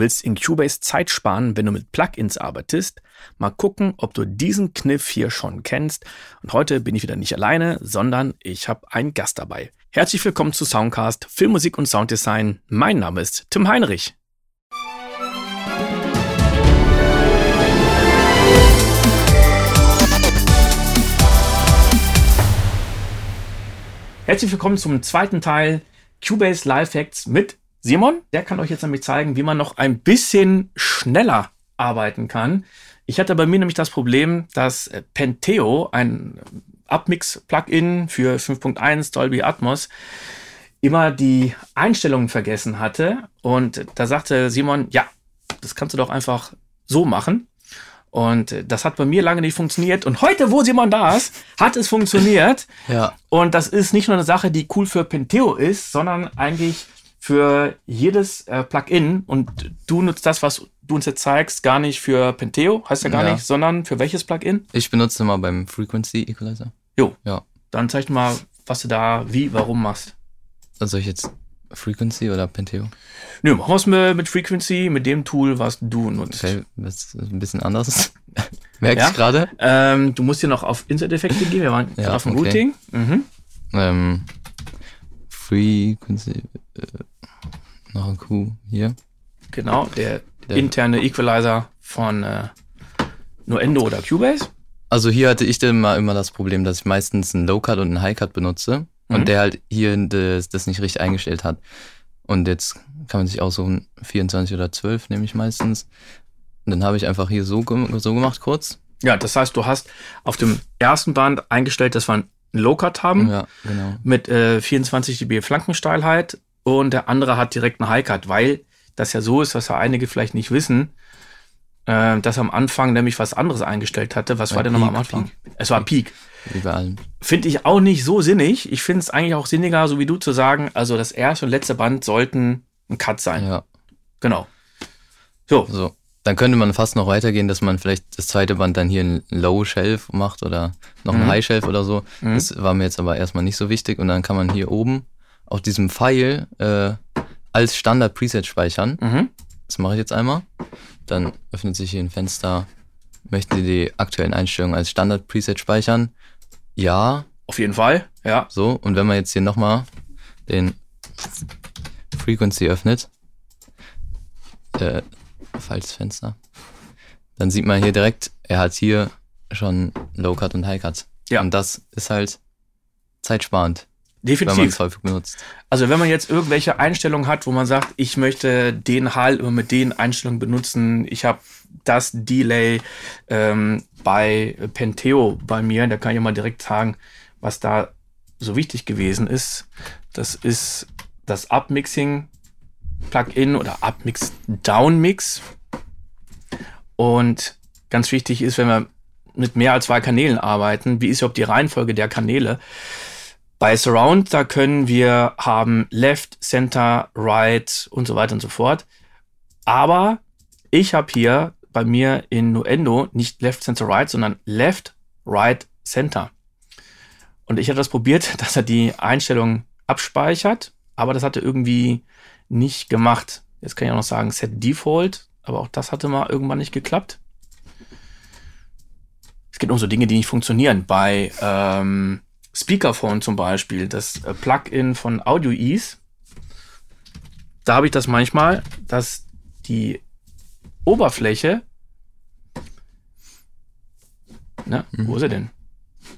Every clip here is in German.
willst in Cubase Zeit sparen, wenn du mit Plugins arbeitest? Mal gucken, ob du diesen Kniff hier schon kennst. Und heute bin ich wieder nicht alleine, sondern ich habe einen Gast dabei. Herzlich willkommen zu Soundcast Filmmusik und Sounddesign. Mein Name ist Tim Heinrich. Herzlich willkommen zum zweiten Teil Cubase Live Hacks mit Simon. Der kann euch jetzt nämlich zeigen, wie man noch ein bisschen schneller arbeiten kann. Ich hatte bei mir nämlich das Problem, dass Penteo, ein Upmix-Plugin für 5.1 Dolby Atmos, immer die Einstellungen vergessen hatte. Und da sagte Simon, ja, das kannst du doch einfach so machen. Und das hat bei mir lange nicht funktioniert. Und heute, wo Simon da ist, hat es funktioniert. Ja. Und das ist nicht nur eine Sache, die cool für Penteo ist, sondern eigentlich für jedes äh, Plugin. Und du nutzt das, was du uns jetzt zeigst, gar nicht für Penteo, heißt ja gar Ja. nicht, sondern für welches Plugin? Ich benutze immer beim Frequency Equalizer. Jo. Ja. Dann zeig mal, was du da wie, warum machst. Also soll ich jetzt Frequency oder Penteo? Nö, machen wir es mit, mit Frequency, mit dem Tool, was du nutzt. Okay, das ist ein bisschen anders. Merke Ja? ich gerade. Ähm, du musst hier noch auf Insert-Effekte gehen. Wir waren Ja, auf dem okay. Routing. Mhm. Ähm, Frequency. Äh, noch ein Q hier. Genau, der, Der- interne Equalizer von äh, Nuendo oder Cubase. Also hier hatte ich dann immer, immer das Problem, dass ich meistens einen Low-Cut und einen High-Cut benutze Mhm. und der halt hier das, das nicht richtig eingestellt hat. Und jetzt kann man sich aussuchen, 24 oder 12 nehme ich meistens. Und dann habe ich einfach hier so, so gemacht kurz. Ja, das heißt, du hast auf dem ersten Band eingestellt, dass wir einen Low-Cut haben Ja, genau. mit äh, 24 dB Flankensteilheit und der andere hat direkt einen High-Cut, weil das ja so ist, was ja einige vielleicht nicht wissen, äh, dass er am Anfang nämlich was anderes eingestellt hatte. Was Ja, war denn nochmal am Peak, Anfang? Es war Peak. Wie bei allem. Finde ich auch nicht so sinnig. Ich finde es eigentlich auch sinniger, so wie du zu sagen, also das erste und letzte Band sollten ein Cut sein. Ja, Genau. So, so. Dann könnte man fast noch weitergehen, dass man vielleicht das zweite Band dann hier ein Low Shelf macht oder noch ein Mhm. High Shelf oder so. Mhm. Das war mir jetzt aber erstmal nicht so wichtig. Und dann kann man hier oben auf diesem Pfeil äh, als Standard Preset speichern. mhm. Das mache ich jetzt einmal. Dann öffnet sich hier ein Fenster. Möchten Sie die aktuellen Einstellungen als Standard Preset speichern? Ja, auf jeden Fall. Ja. so. Und wenn man jetzt hier nochmal den Frequency öffnet, äh, falsches Fenster, dann sieht man hier direkt, er hat hier schon Low Cut und High Cut. Ja. Und das ist halt zeitsparend, wenn man Definitiv. es häufig benutzt. Also wenn man jetzt irgendwelche Einstellungen hat, wo man sagt, ich möchte den Hall immer mit den Einstellungen benutzen, ich habe das Delay ähm, bei Penteo bei mir, da kann ich mal direkt sagen, was da so wichtig gewesen ist. Das ist das Upmixing Plugin oder Upmix Downmix. Und ganz wichtig ist, wenn wir mit mehr als zwei Kanälen arbeiten, wie ist überhaupt die Reihenfolge der Kanäle? Bei Surround, da können wir haben Left, Center, Right und so weiter und so fort. Aber ich habe hier bei mir in Nuendo nicht Left, Center, Right, sondern Left, Right, Center. Und ich habe das probiert, dass er die Einstellung abspeichert, aber das hatte irgendwie nicht gemacht. Jetzt kann ich auch noch sagen Set Default, aber auch das hatte mal irgendwann nicht geklappt. Es gibt auch so Dinge, die nicht funktionieren. Bei ähm, Speakerphone zum Beispiel, das äh, Plugin von Audio Ease, da habe ich das manchmal, dass die Oberfläche, na, wo ist er denn?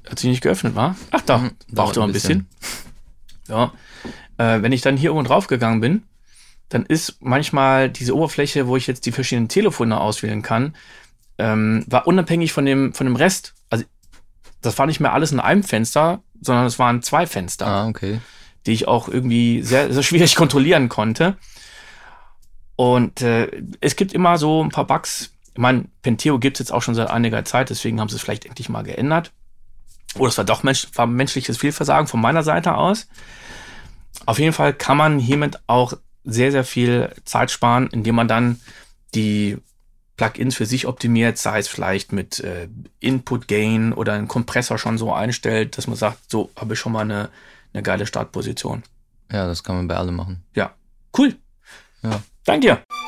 Hat sich nicht geöffnet, war? Ach da, Mhm, braucht noch ein ein bisschen. Ja, äh, wenn ich dann hier irgendwo drauf gegangen bin, dann ist manchmal diese Oberfläche, wo ich jetzt die verschiedenen Telefone auswählen kann, ähm, war unabhängig von dem, von dem Rest. Also das war nicht mehr alles in einem Fenster, sondern es waren zwei Fenster, Ah, okay. die ich auch irgendwie sehr, sehr schwierig kontrollieren konnte. Und äh, es gibt immer so ein paar Bugs. Ich meine, Penteo gibt es jetzt auch schon seit einiger Zeit, deswegen haben sie es vielleicht endlich mal geändert. Oder es war doch mensch, war menschliches Fehlversagen von meiner Seite aus. Auf jeden Fall kann man hiermit auch sehr, sehr viel Zeit sparen, indem man dann die Plugins für sich optimiert, sei es vielleicht mit äh, Input Gain oder einen Kompressor schon so einstellt, dass man sagt, so habe ich schon mal eine, eine geile Startposition. Ja, das kann man bei allem machen. Ja, cool. Ja. Danke dir.